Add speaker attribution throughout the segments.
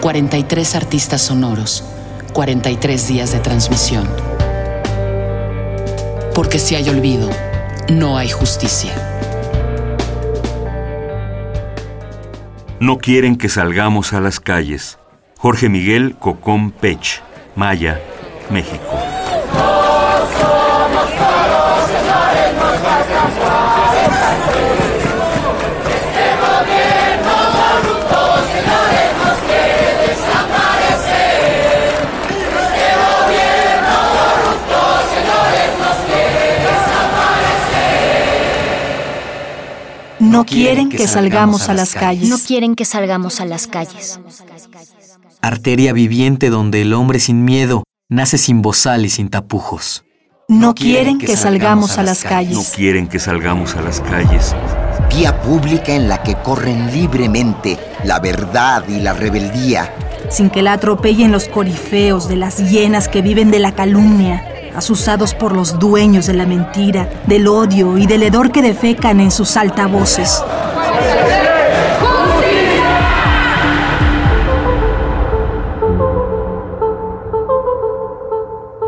Speaker 1: 43 artistas sonoros, 43 días de transmisión. Porque si hay olvido, no hay justicia.
Speaker 2: No quieren que salgamos a las calles. Jorge Miguel Cocón Pech, Maya, México.
Speaker 3: No quieren que salgamos a las calles.
Speaker 4: No quieren que salgamos a las calles.
Speaker 5: Arteria viviente donde el hombre sin miedo nace sin bozal y sin tapujos.
Speaker 3: No quieren que salgamos a las calles.
Speaker 2: No quieren que salgamos a las calles.
Speaker 6: Vía pública en la que corren libremente la verdad y la rebeldía.
Speaker 3: Sin que la atropellen los corifeos de las hienas que viven de la calumnia, asusados por los dueños de la mentira, del odio y del hedor que defecan en sus altavoces.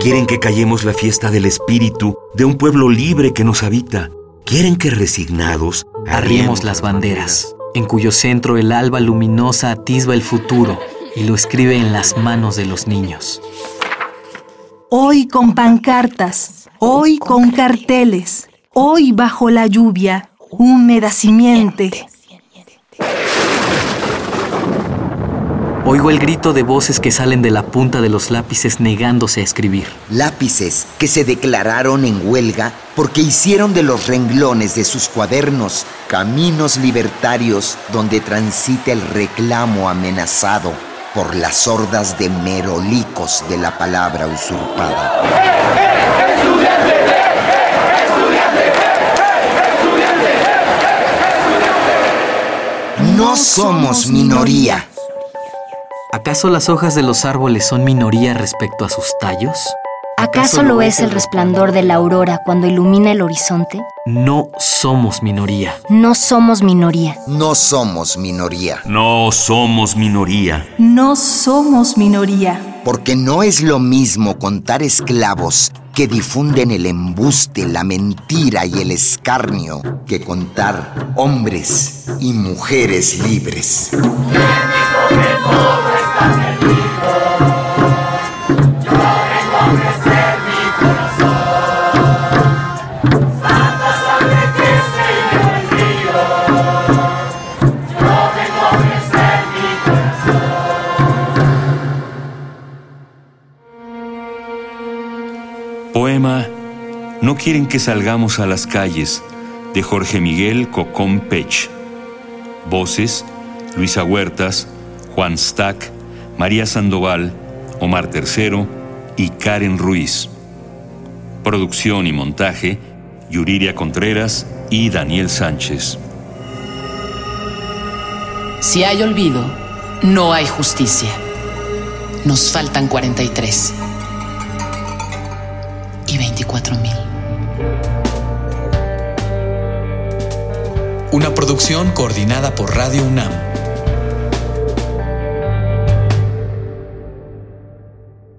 Speaker 2: Quieren que callemos la fiesta del espíritu de un pueblo libre que nos habita. Quieren que resignados
Speaker 5: Arriemos las banderas, en cuyo centro el alba luminosa atisba el futuro y lo escribe en las manos de los niños.
Speaker 3: Hoy con pancartas, hoy con carteles, hoy bajo la lluvia, húmeda simiente.
Speaker 5: Oigo el grito de voces que salen de la punta de los lápices negándose a escribir.
Speaker 6: Lápices que se declararon en huelga porque hicieron de los renglones de sus cuadernos caminos libertarios donde transita el reclamo amenazado por las hordas de merolicos de la palabra usurpada. No somos minoría.
Speaker 5: ¿Acaso las hojas de los árboles son minoría respecto a sus tallos?
Speaker 4: ¿Acaso lo es el resplandor de la aurora cuando ilumina el horizonte?
Speaker 5: No somos minoría.
Speaker 4: No somos minoría.
Speaker 6: No somos minoría.
Speaker 2: No somos minoría.
Speaker 3: No somos minoría.
Speaker 6: Porque no es lo mismo contar esclavos que difunden el embuste, la mentira y el escarnio que contar hombres y mujeres libres.
Speaker 2: Poema No quieren que salgamos a las calles de Jorge Miguel Cocón Pech. Voces Luisa Huertas, Juan Stack, María Sandoval, Omar Tercero y Karen Ruiz. Producción y montaje Yuriria Contreras y Daniel Sánchez.
Speaker 1: Si hay olvido, no hay justicia. Nos faltan 43 y 24 mil.
Speaker 7: Una producción coordinada por Radio UNAM